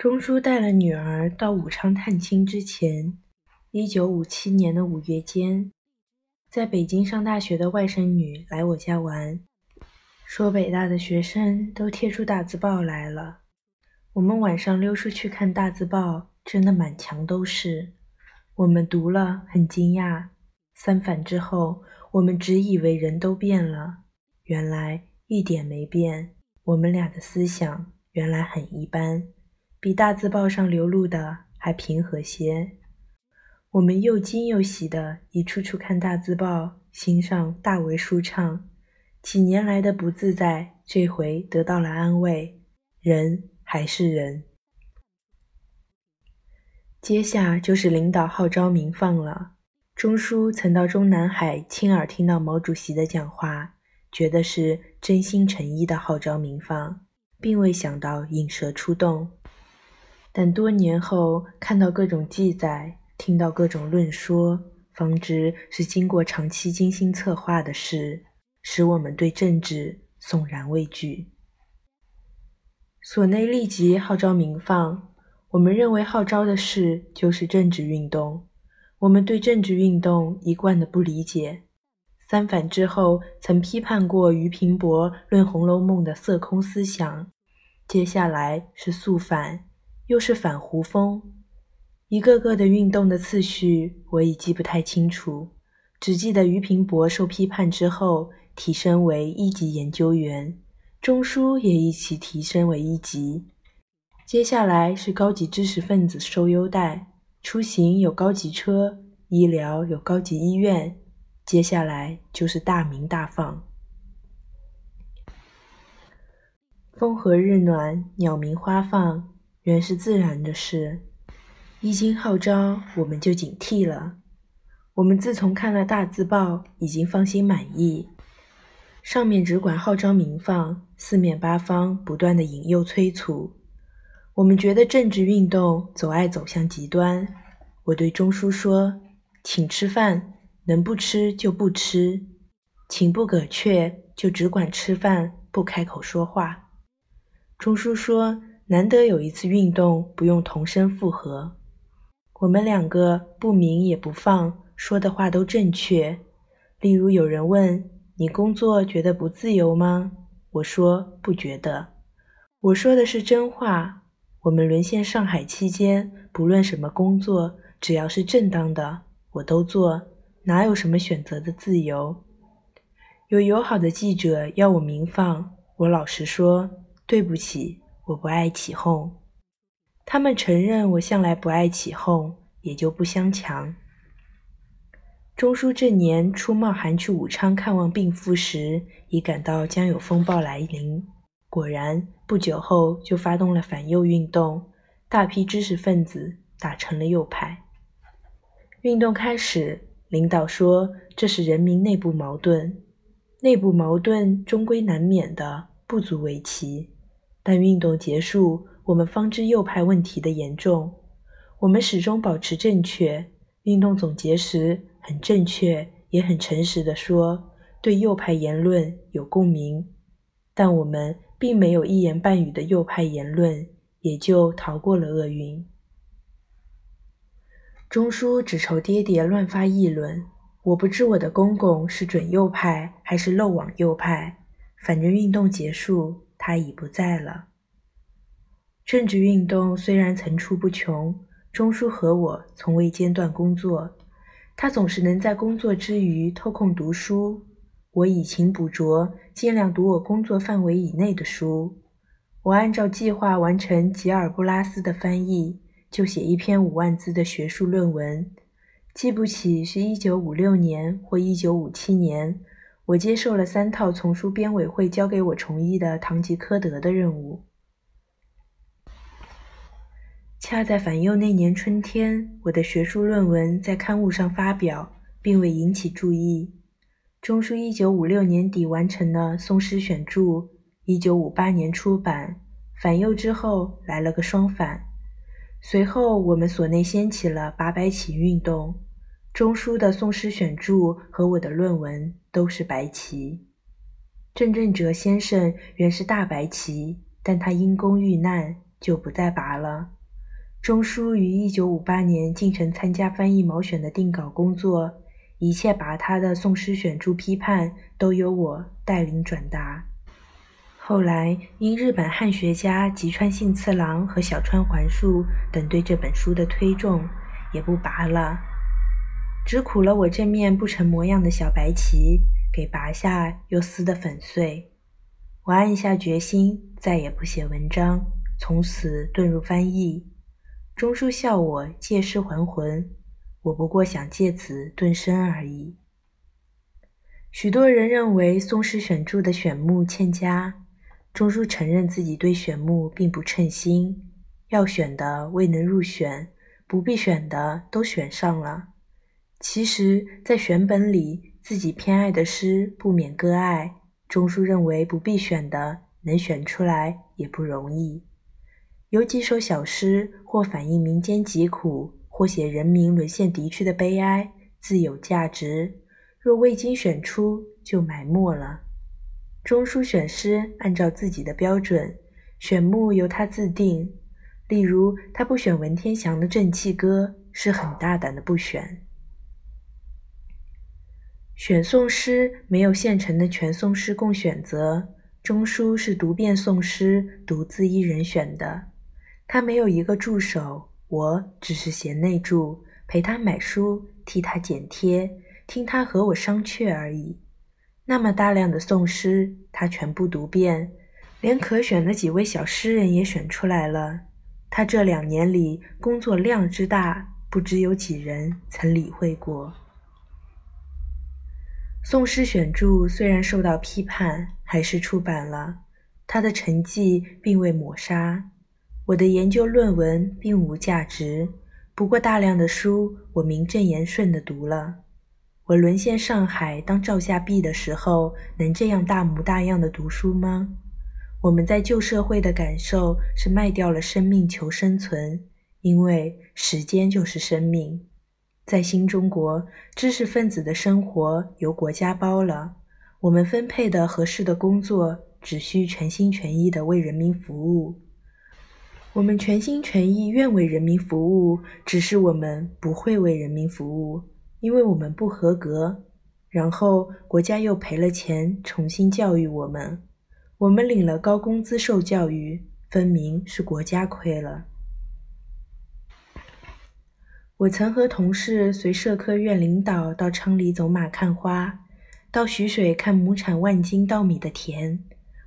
钟书带了女儿到武昌探亲之前，一九五七年的五月间，在北京上大学的外甥女来我家玩，说北大的学生都贴出大字报来了。我们晚上溜出去看大字报，真的满墙都是。我们读了很惊讶。三反之后，我们只以为人都变了，原来一点没变。我们俩的思想原来很一般。比大字报上流露的还平和些。我们又惊又喜的一处处看大字报，心上大为舒畅。几年来的不自在，这回得到了安慰。人还是人。接下就是领导号召民放了。钟书曾到中南海亲耳听到毛主席的讲话，觉得是真心诚意的号召民放，并未想到引蛇出洞。但多年后看到各种记载，听到各种论说，方知是经过长期精心策划的事，使我们对政治悚然畏惧。所内立即号召民放，我们认为号召的事就是政治运动。我们对政治运动一贯的不理解。三反之后曾批判过俞平伯论《红楼梦》的色空思想，接下来是肃反。又是反胡风，一个个的运动的次序我已记不太清楚，只记得俞平伯受批判之后提升为一级研究员，钟书也一起提升为一级。接下来是高级知识分子受优待，出行有高级车，医疗有高级医院。接下来就是大鸣大放，风和日暖，鸟鸣花放。原是自然的事，一经号召，我们就警惕了。我们自从看了大字报，已经放心满意。上面只管号召民放，四面八方不断的引诱催促。我们觉得政治运动总爱走向极端。我对钟书说：“请吃饭，能不吃就不吃；请不葛却，就只管吃饭，不开口说话。”钟书说。难得有一次运动不用同声附和，我们两个不明也不放，说的话都正确。例如有人问你工作觉得不自由吗？我说不觉得。我说的是真话。我们沦陷上海期间，不论什么工作，只要是正当的，我都做，哪有什么选择的自由？有友好的记者要我明放，我老实说对不起。我不爱起哄，他们承认我向来不爱起哄，也就不相强。钟书这年初冒寒去武昌看望病夫时，已感到将有风暴来临。果然，不久后就发动了反右运动，大批知识分子打成了右派。运动开始，领导说这是人民内部矛盾，内部矛盾终归难免的，不足为奇。但运动结束，我们方知右派问题的严重。我们始终保持正确。运动总结时，很正确也很诚实地说，对右派言论有共鸣。但我们并没有一言半语的右派言论，也就逃过了厄运。钟书只愁爹爹乱发议论，我不知我的公公是准右派还是漏网右派。反正运动结束。他已不在了。政治运动虽然层出不穷，钟书和我从未间断工作。他总是能在工作之余偷空读书，我以勤补拙，尽量读我工作范围以内的书。我按照计划完成吉尔布拉斯的翻译，就写一篇五万字的学术论文。记不起是一九五六年或一九五七年。我接受了三套丛书编委会交给我重译的《堂吉诃德》的任务。恰在反右那年春天，我的学术论文在刊物上发表，并未引起注意。钟书一九五六年底完成了《宋诗选注》，一九五八年出版。反右之后来了个双反，随后我们所内掀起了八百起运动。钟书的《宋诗选注》和我的论文都是白旗。郑振哲先生原是大白旗，但他因公遇难，就不再拔了。钟书于一九五八年进城参加翻译《毛选》的定稿工作，一切拔他的《宋诗选注》批判都由我带领转达。后来因日本汉学家吉川幸次郎和小川环树等对这本书的推重，也不拔了，只苦了我这面不成模样的小白旗，给拔下又撕得粉碎。我暗下决心，再也不写文章，从此遁入翻译。钟书笑我借尸还魂，我不过想借此遁身而已。许多人认为《宋诗选注》的选目欠佳，钟书承认自己对选目并不称心，要选的未能入选，不必选的都选上了。其实，在选本里，自己偏爱的诗不免割爱。钟书认为不必选的能选出来也不容易。有几首小诗，或反映民间疾苦，或写人民沦陷敌区的悲哀，自有价值。若未经选出，就埋没了。钟书选诗按照自己的标准，选目由他自定。例如，他不选文天祥的《正气歌》，是很大胆的不选。选宋诗没有现成的全宋诗供选择，钟书是读遍宋诗，独自一人选的。他没有一个助手，我只是贤内助，陪他买书，替他剪贴，听他和我商榷而已。那么大量的宋诗，他全部读遍，连可选的几位小诗人也选出来了。他这两年里工作量之大，不知有几人曾理会过。宋诗选注虽然受到批判，还是出版了，他的成绩并未抹杀。我的研究论文并无价值，不过大量的书我名正言顺地读了。我沦陷上海当照下壁的时候，能这样大模大样的读书吗？我们在旧社会的感受是卖掉了生命求生存，因为时间就是生命。在新中国，知识分子的生活由国家包了，我们分配的合适的工作只需全心全意的为人民服务。我们全心全意愿为人民服务，只是我们不会为人民服务，因为我们不合格。然后国家又赔了钱重新教育我们，我们领了高工资受教育，分明是国家亏了。我曾和同事随社科院领导到昌黎走马看花，到徐水看亩产万斤稻米的田。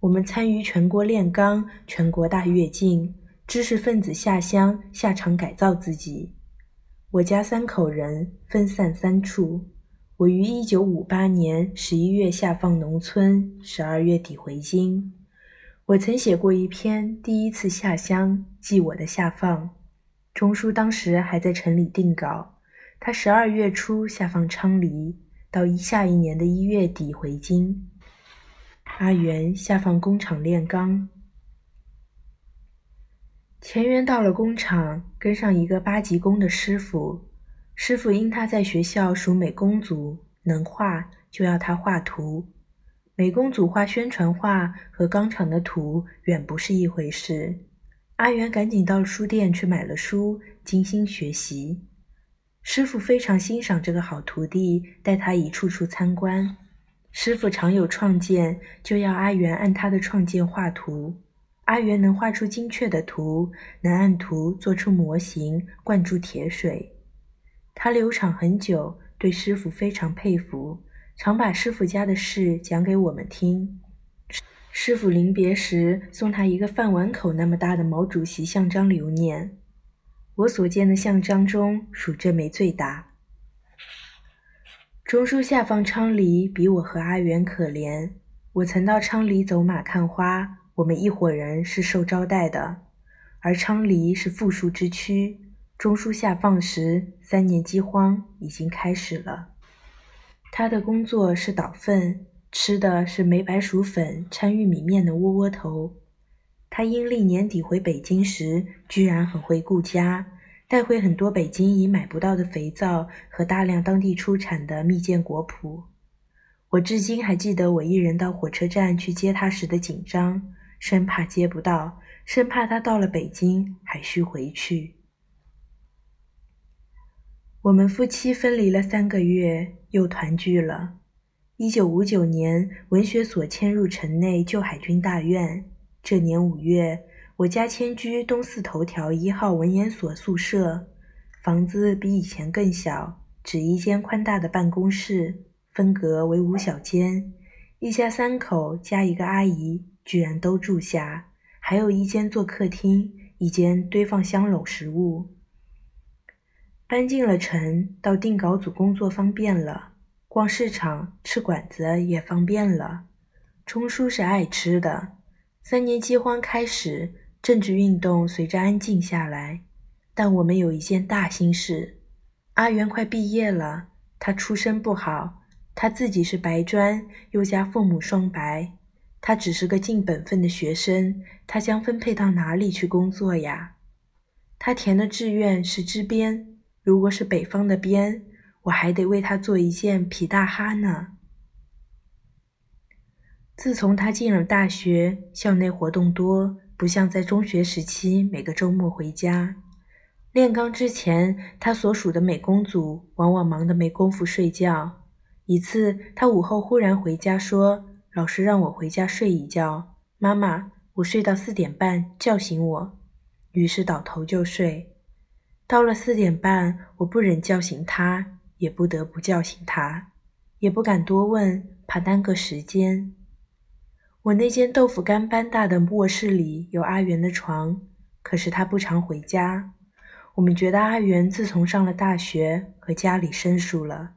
我们参与全国炼钢、全国大跃进。知识分子下乡下场改造自己。我家三口人分散三处。我于一九五八年十一月下放农村，十二月底回京。我曾写过一篇《第一次下乡记我的下放》。钟书当时还在城里定稿，他十二月初下放昌黎，到一下一年的一月底回京。阿元下放工厂炼钢。钱元到了工厂，跟上一个八级工的师傅。师傅因他在学校属美工组，能画，就要他画图。美工组画宣传画和钢厂的图远不是一回事。阿元赶紧到书店去买了书，精心学习。师傅非常欣赏这个好徒弟，带他一处处参观。师傅常有创建，就要阿元按他的创建画图。阿元能画出精确的图，能按图做出模型，灌注铁水。他留厂很久，对师傅非常佩服，常把师傅家的事讲给我们听。师傅临别时送他一个饭碗口那么大的毛主席像章留念。我所见的像章中，属这枚最大。钟书下放昌黎，比我和阿元可怜。我曾到昌黎走马看花。我们一伙人是受招待的，而昌黎是富庶之区。钟书下放时，三年饥荒已经开始了。他的工作是倒粪，吃的是梅白薯粉掺玉米面的窝窝头。他阴历年底回北京时，居然很会顾家，带回很多北京已买不到的肥皂和大量当地出产的蜜饯果脯。我至今还记得我一人到火车站去接他时的紧张。生怕接不到，生怕他到了北京还需回去。我们夫妻分离了三个月，又团聚了。一九五九年，文学所迁入城内旧海军大院。这年五月，我家迁居东四头条一号文研所宿舍，房子比以前更小，只一间宽大的办公室，分隔为五小间。一家三口加一个阿姨，居然都住下，还有一间做客厅，一间堆放箱篓食物。搬进了城，到定稿组工作方便了，逛市场、吃馆子也方便了。钟叔是爱吃的。三年饥荒开始，政治运动随着安静下来。但我们有一件大心事：阿元快毕业了，他出身不好，他自己是白专，又加父母双白，他只是个尽本分的学生，他将分配到哪里去工作呀？他填的志愿是支边。如果是北方的边，我还得为他做一件皮大哈呢。自从他进了大学，校内活动多，不像在中学时期每个周末回家。炼钢之前，他所属的美工组往往忙得没工夫睡觉。一次，他午后忽然回家说：“老师让我回家睡一觉，妈妈，我睡到四点半，叫醒我。”于是倒头就睡。到了四点半，我不忍叫醒他，也不得不叫醒他，也不敢多问，怕耽搁时间。我那间豆腐干般大的卧室里有阿元的床，可是他不常回家。我们觉得阿元自从上了大学，和家里生疏了。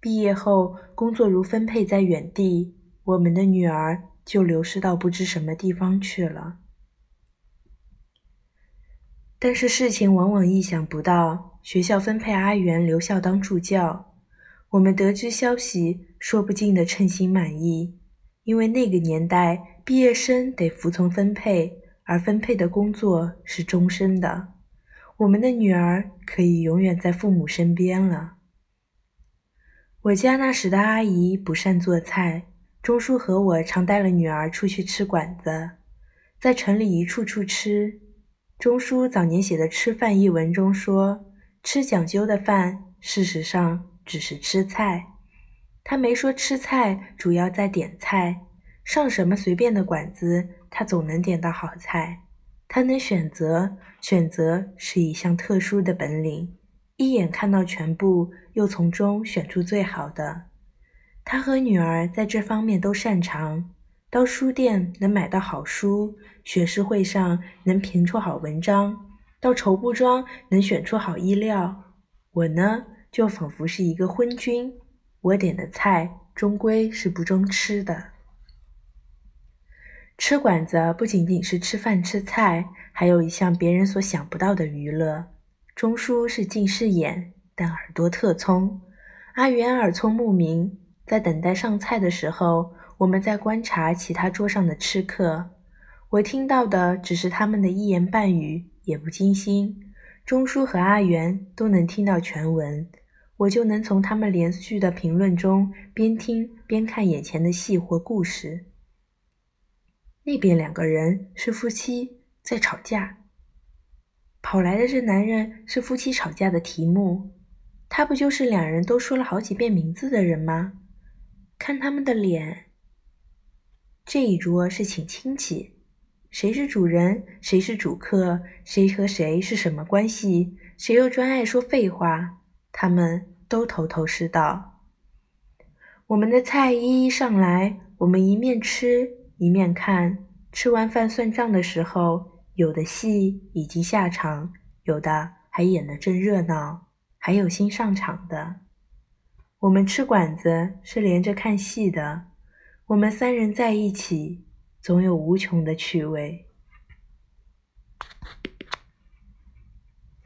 毕业后，工作如分配在远地，我们的女儿就流失到不知什么地方去了。但是事情往往意想不到，学校分配阿元留校当助教。我们得知消息，说不尽的称心满意，因为那个年代毕业生得服从分配，而分配的工作是终身的。我们的女儿可以永远在父母身边了。我家那时的阿姨不善做菜，钟叔和我常带了女儿出去吃馆子，在城里一处处吃。钟书早年写的《吃饭》一文中说：“吃讲究的饭，事实上只是吃菜。他没说吃菜主要在点菜，上什么随便的馆子，他总能点到好菜。他能选择，选择是一项特殊的本领，一眼看到全部，又从中选出最好的。他和女儿在这方面都擅长。”到书店能买到好书，学士会上能评出好文章，到绸布庄能选出好衣料。我呢，就仿佛是一个昏君，我点的菜终归是不中吃的。吃馆子不仅仅是吃饭吃菜，还有一项别人所想不到的娱乐。钟叔是近视眼，但耳朵特聪；阿元耳聪目明，在等待上菜的时候。我们在观察其他桌上的吃客，我听到的只是他们的一言半语，也不精心。钟叔和阿元都能听到全文，我就能从他们连续的评论中边听边看眼前的戏或故事。那边两个人是夫妻在吵架，跑来的这男人是夫妻吵架的题目，他不就是两人都说了好几遍名字的人吗？看他们的脸。这一桌是请亲戚，谁是主人，谁是主客，谁和谁是什么关系，谁又专爱说废话，他们都头头是道。我们的菜一一上来，我们一面吃一面看。吃完饭算账的时候，有的戏已经下场，有的还演得正热闹，还有新上场的。我们吃馆子是连着看戏的。我们三人在一起，总有无穷的趣味。